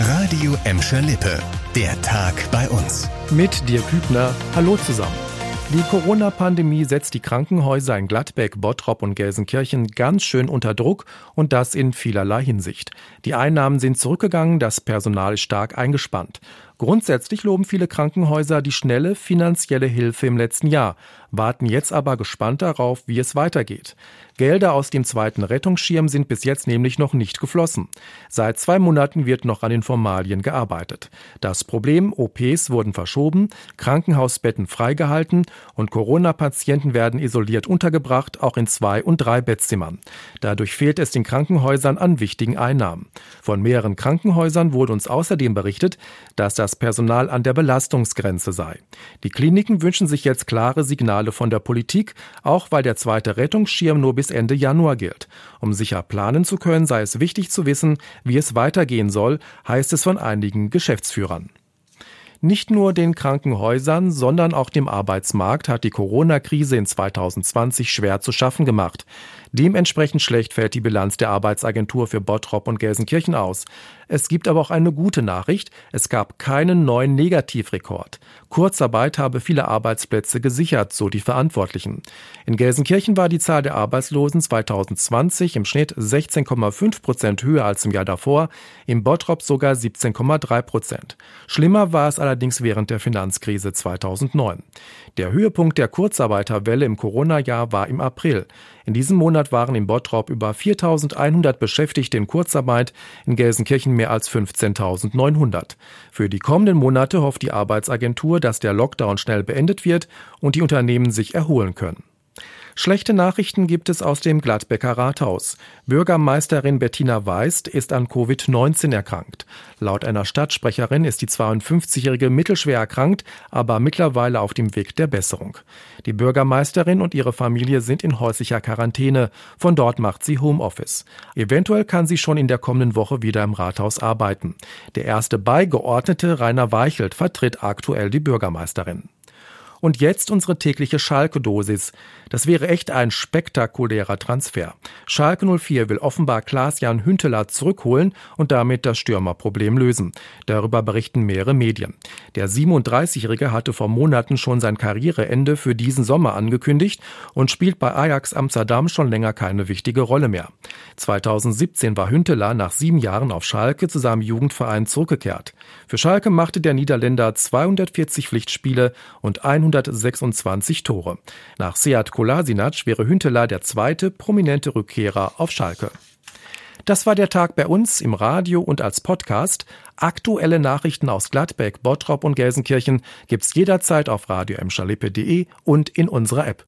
Radio Emscher Lippe. Der Tag bei uns. Mit dir Kübner. Hallo zusammen. Die Corona-Pandemie setzt die Krankenhäuser in Gladbeck, Bottrop und Gelsenkirchen ganz schön unter Druck und das in vielerlei Hinsicht. Die Einnahmen sind zurückgegangen, das Personal ist stark eingespannt. Grundsätzlich loben viele Krankenhäuser die schnelle finanzielle Hilfe im letzten Jahr, warten jetzt aber gespannt darauf, wie es weitergeht. Gelder aus dem zweiten Rettungsschirm sind bis jetzt nämlich noch nicht geflossen. Seit zwei Monaten wird noch an den Formalien gearbeitet. Das Problem, OPs wurden verschoben, Krankenhausbetten freigehalten und Corona-Patienten werden isoliert untergebracht, auch in zwei und drei Bettzimmern. Dadurch fehlt es den Krankenhäusern an wichtigen Einnahmen. Von mehreren Krankenhäusern wurde uns außerdem berichtet, dass das Personal an der Belastungsgrenze sei. Die Kliniken wünschen sich jetzt klare Signale von der Politik, auch weil der zweite Rettungsschirm nur bis Ende Januar gilt. Um sicher planen zu können, sei es wichtig zu wissen, wie es weitergehen soll, heißt es von einigen Geschäftsführern. Nicht nur den Krankenhäusern, sondern auch dem Arbeitsmarkt hat die Corona-Krise in 2020 schwer zu schaffen gemacht. Dementsprechend schlecht fällt die Bilanz der Arbeitsagentur für Bottrop und Gelsenkirchen aus. Es gibt aber auch eine gute Nachricht. Es gab keinen neuen Negativrekord. Kurzarbeit habe viele Arbeitsplätze gesichert, so die Verantwortlichen. In Gelsenkirchen war die Zahl der Arbeitslosen 2020 im Schnitt 16,5 Prozent höher als im Jahr davor, im Bottrop sogar 17,3 Prozent. Schlimmer war es allerdings während der Finanzkrise 2009. Der Höhepunkt der Kurzarbeiterwelle im Corona-Jahr war im April. In diesem Monat waren in Bottrop über 4.100 Beschäftigte in Kurzarbeit, in Gelsenkirchen mehr als 15.900. Für die kommenden Monate hofft die Arbeitsagentur, dass der Lockdown schnell beendet wird und die Unternehmen sich erholen können. Schlechte Nachrichten gibt es aus dem Gladbecker Rathaus. Bürgermeisterin Bettina Weist ist an Covid-19 erkrankt. Laut einer Stadtsprecherin ist die 52-jährige mittelschwer erkrankt, aber mittlerweile auf dem Weg der Besserung. Die Bürgermeisterin und ihre Familie sind in häuslicher Quarantäne. Von dort macht sie Homeoffice. Eventuell kann sie schon in der kommenden Woche wieder im Rathaus arbeiten. Der erste Beigeordnete Rainer Weichelt vertritt aktuell die Bürgermeisterin. Und jetzt unsere tägliche Schalke-Dosis. Das wäre echt ein spektakulärer Transfer. Schalke 04 will offenbar Klaas-Jan Hünteler zurückholen und damit das Stürmerproblem lösen. Darüber berichten mehrere Medien. Der 37-Jährige hatte vor Monaten schon sein Karriereende für diesen Sommer angekündigt und spielt bei Ajax Amsterdam schon länger keine wichtige Rolle mehr. 2017 war Hünteler nach sieben Jahren auf Schalke zu seinem Jugendverein zurückgekehrt. Für Schalke machte der Niederländer 240 Pflichtspiele und 100 126 Tore. Nach Seat Kolasinac wäre Hünteler der zweite prominente Rückkehrer auf Schalke. Das war der Tag bei uns im Radio und als Podcast. Aktuelle Nachrichten aus Gladbeck, Bottrop und Gelsenkirchen gibt's jederzeit auf radio und in unserer App.